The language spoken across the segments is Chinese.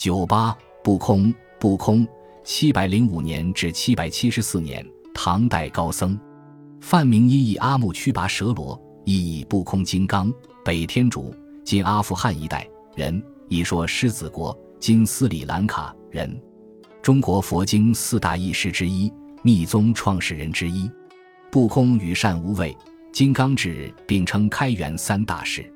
九八不空不空，七百零五年至七百七十四年，唐代高僧。梵名一译阿木屈拔蛇罗，意译不空金刚，北天竺（今阿富汗一带）人，一说狮子国（今斯里兰卡）人，中国佛经四大译师之一，密宗创始人之一。不空与善无畏、金刚智并称开元三大师。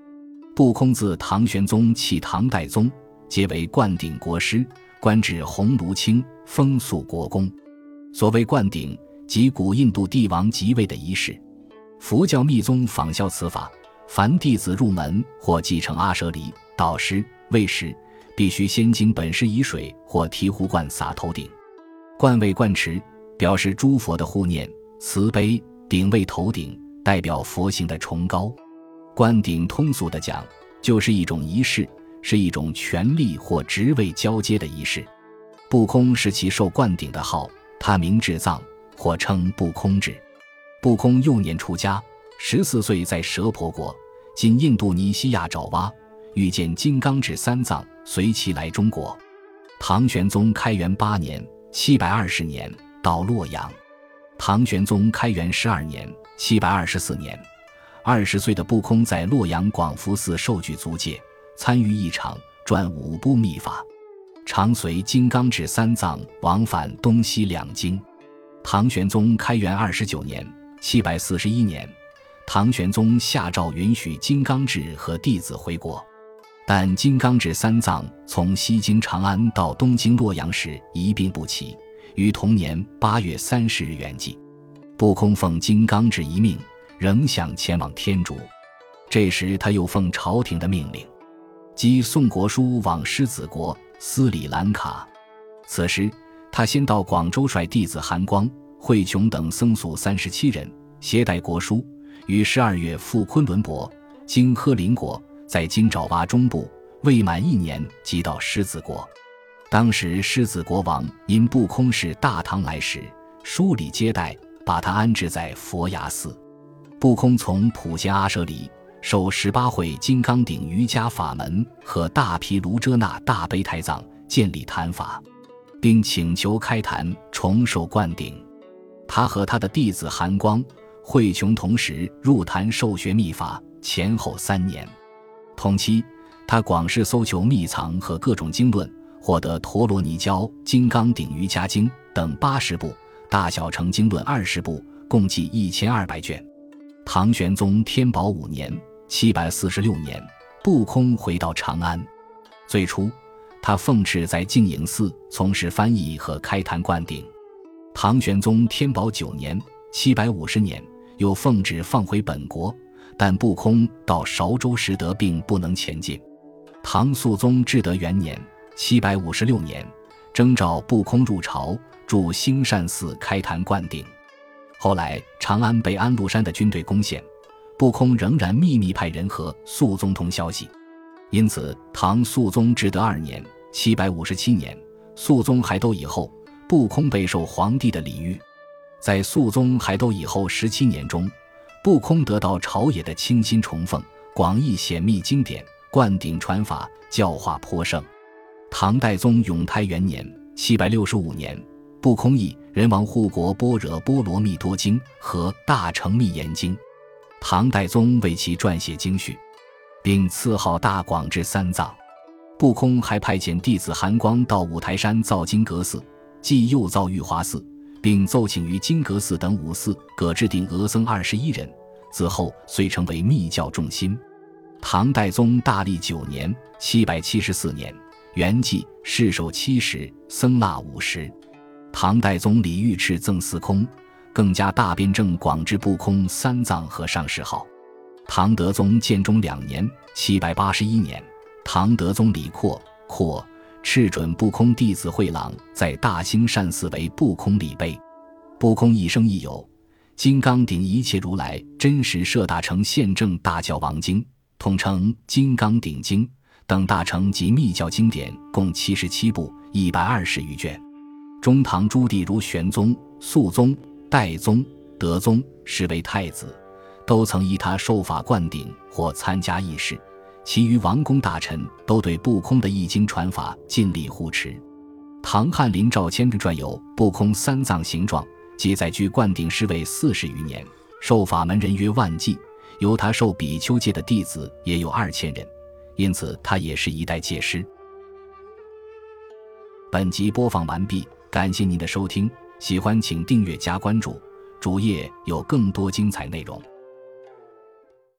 不空自唐玄宗起唐代宗，皆为灌顶国师，官至鸿胪卿，封肃国公。所谓灌顶。即古印度帝王即位的仪式，佛教密宗仿效此法，凡弟子入门或继承阿舍离导师位时，必须先经本师以水或提壶灌洒头顶。灌位灌池，表示诸佛的护念慈悲；顶位头顶，代表佛性的崇高。灌顶通俗的讲，就是一种仪式，是一种权力或职位交接的仪式。不空是其受灌顶的号，他名智藏。或称不空智，不空幼年出家，十四岁在蛇婆国（今印度尼西亚爪哇）遇见金刚智三藏，随其来中国。唐玄宗开元八年（七百二十年）到洛阳。唐玄宗开元十二年（七百二十四年），二十岁的不空在洛阳广福寺受具足戒，参与一场传五部秘法，常随金刚智三藏往返东西两京。唐玄宗开元二十九年（七百四十一年），唐玄宗下诏允许金刚智和弟子回国，但金刚智三藏从西京长安到东京洛阳时一病不起，于同年八月三十日圆寂。不空奉金刚智一命，仍想前往天竺。这时他又奉朝廷的命令，即宋国书往狮子国斯里兰卡。此时。他先到广州，率弟子韩光、慧琼等僧俗三十七人，携带国书，于十二月赴昆仑泊，经鹤林国，在今爪哇中部，未满一年即到狮子国。当时狮子国王因不空是大唐来时，疏礼接待，把他安置在佛牙寺。不空从普贤阿舍里受十八会金刚顶瑜伽法门和大毗卢遮那大悲台藏，建立坛法。并请求开坛重受灌顶，他和他的弟子韩光、慧琼同时入坛受学秘法，前后三年。同期，他广施搜求秘藏和各种经论，获得陀罗尼教《金刚顶瑜伽经》等八十部，大小乘经论二十部，共计一千二百卷。唐玄宗天宝五年（七百四十六年），不空回到长安，最初。他奉旨在净影寺从事翻译和开坛灌顶。唐玄宗天宝九年（七百五十年），又奉旨放回本国，但不空到韶州时得病，不能前进。唐肃宗至德元年（七百五十六年），征召不空入朝，驻兴善寺开坛灌顶。后来长安被安禄山的军队攻陷，不空仍然秘密派人和肃宗通消息。因此，唐肃宗至德二年（七百五十七年），肃宗还都以后，不空备受皇帝的礼遇。在肃宗还都以后十七年中，不空得到朝野的倾心崇奉，广译显密经典，灌顶传法，教化颇盛。唐代宗永泰元年（七百六十五年），不空译《人王护国般若波罗蜜多经》和《大乘密严经》，唐代宗为其撰写经序。并赐号大广智三藏，不空还派遣弟子韩光到五台山造金阁寺，即又造玉华寺，并奏请于金阁寺等五寺各制定额僧二十一人。此后遂成为密教重心。唐代宗大历九年（七百七十四年），元寂，世寿七十，僧腊五十。唐代宗李玉赤赠司空，更加大辩证广智不空三藏和尚谥号。唐德宗建中两年（七百八十一年），唐德宗李阔阔敕准不空弟子慧朗在大兴善寺为不空礼碑。不空一生亦有金刚顶一切如来真实摄大乘宪政大教王经，统称金刚顶经等大乘及密教经典共七十七部，一百二十余卷。中唐诸帝如玄宗、肃宗、代宗、德宗，实为太子。都曾依他受法灌顶或参加仪式，其余王公大臣都对不空的易经传法尽力护持。唐翰林赵谦的传有不空三藏形状，记载居灌顶师位四十余年，受法门人约万计，由他受比丘戒的弟子也有二千人，因此他也是一代戒师。本集播放完毕，感谢您的收听，喜欢请订阅加关注，主页有更多精彩内容。